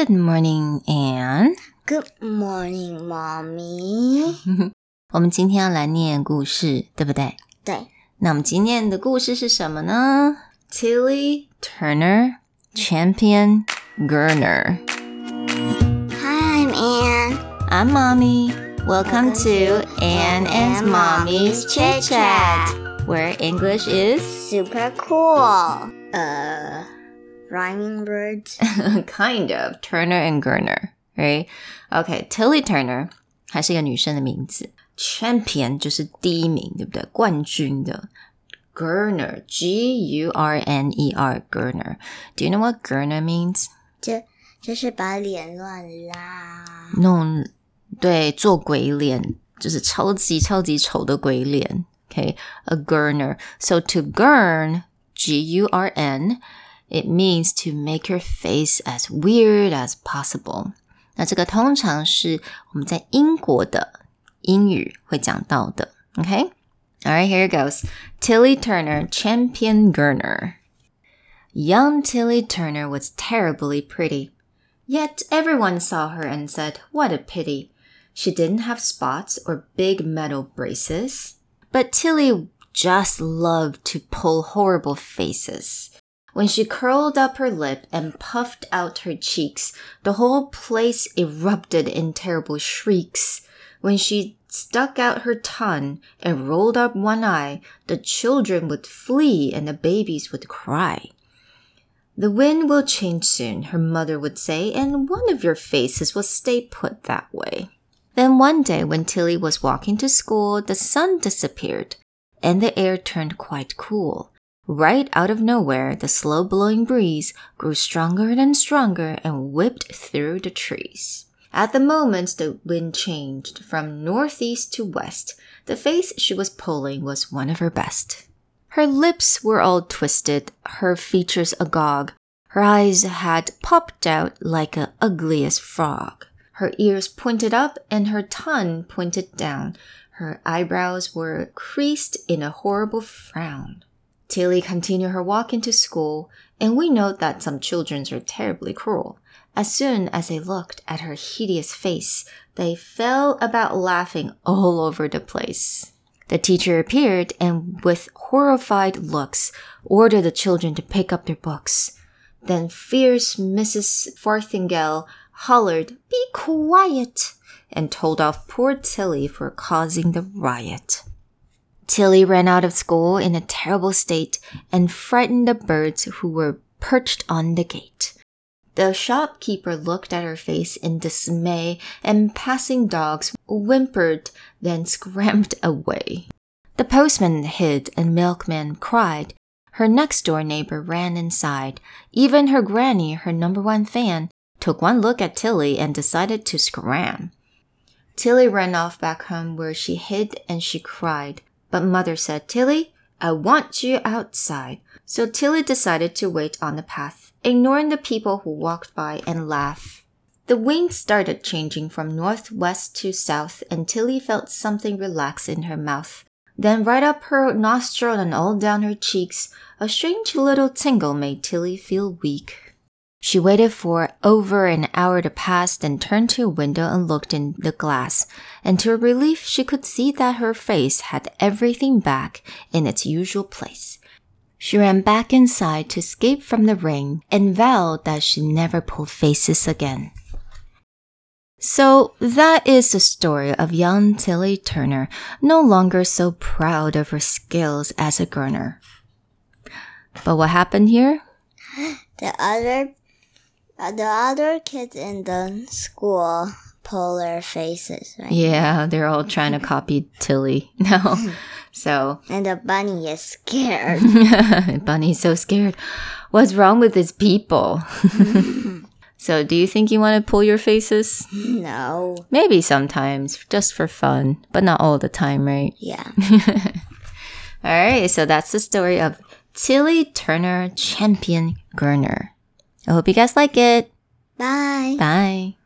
Good morning, Anne. Good morning, mommy. 我们今天要来念故事，对不对？对，那我们今天的故事是什么呢？Tilly Turner Champion Gurner. Hi, I'm Anne. I'm Mommy. Welcome to Anne and Mommy's Chit Chat, where English is Super cool. Uh, rhyming words. kind of Turner and Gurner, right? Okay, Tilly Turner 还是一个女生的名字，Champion 就是第一名，对不对？冠军的。Gurner, G U R N E R, Gurner. Do you know what Gurner means? 就就是把脸乱拉。弄对做鬼脸，就是超级超级丑的鬼脸。Okay, a gurner. So to gurn, G U R N, it means to make your face as weird as possible. 那这个通常是我们在英国的英语会讲到的。Okay. All right, here it goes. Tilly Turner, champion gurner. Young Tilly Turner was terribly pretty. Yet everyone saw her and said, What a pity. She didn't have spots or big metal braces. But Tilly just loved to pull horrible faces. When she curled up her lip and puffed out her cheeks, the whole place erupted in terrible shrieks. When she stuck out her tongue and rolled up one eye, the children would flee and the babies would cry. The wind will change soon, her mother would say, and one of your faces will stay put that way. Then one day, when Tilly was walking to school, the sun disappeared, and the air turned quite cool. Right out of nowhere, the slow blowing breeze grew stronger and stronger and whipped through the trees. At the moment the wind changed from northeast to west, the face she was pulling was one of her best. Her lips were all twisted, her features agog. Her eyes had popped out like a ugliest frog. Her ears pointed up and her tongue pointed down. Her eyebrows were creased in a horrible frown. Tilly continued her walk into school, and we note that some children are terribly cruel. As soon as they looked at her hideous face, they fell about laughing all over the place. The teacher appeared and, with horrified looks, ordered the children to pick up their books. Then fierce Mrs. Farthingale hollered, Be quiet! and told off poor Tilly for causing the riot. Tilly ran out of school in a terrible state and frightened the birds who were perched on the gate. The shopkeeper looked at her face in dismay, and passing dogs whimpered, then scrambled away. The postman hid, and milkman cried. Her next door neighbor ran inside. Even her granny, her number one fan, took one look at Tilly and decided to scram. Tilly ran off back home where she hid and she cried. But mother said, Tilly, I want you outside. So Tilly decided to wait on the path, ignoring the people who walked by and laughed. The wind started changing from northwest to south, and Tilly felt something relax in her mouth. Then right up her nostril and all down her cheeks, a strange little tingle made Tilly feel weak. She waited for over an hour to pass, then turned to a window and looked in the glass. And to her relief, she could see that her face had everything back in its usual place. She ran back inside to escape from the rain and vowed that she'd never pull faces again. So that is the story of young Tilly Turner, no longer so proud of her skills as a gurner. But what happened here? The other, uh, the other kids in the school pull their faces, right? Yeah, they're all trying to copy Tilly now. So And the bunny is scared. Bunny's so scared. What's wrong with these people? so do you think you want to pull your faces? no. Maybe sometimes, just for fun, but not all the time, right? Yeah. All right, so that's the story of Tilly Turner Champion Gurner. I hope you guys like it. Bye. Bye.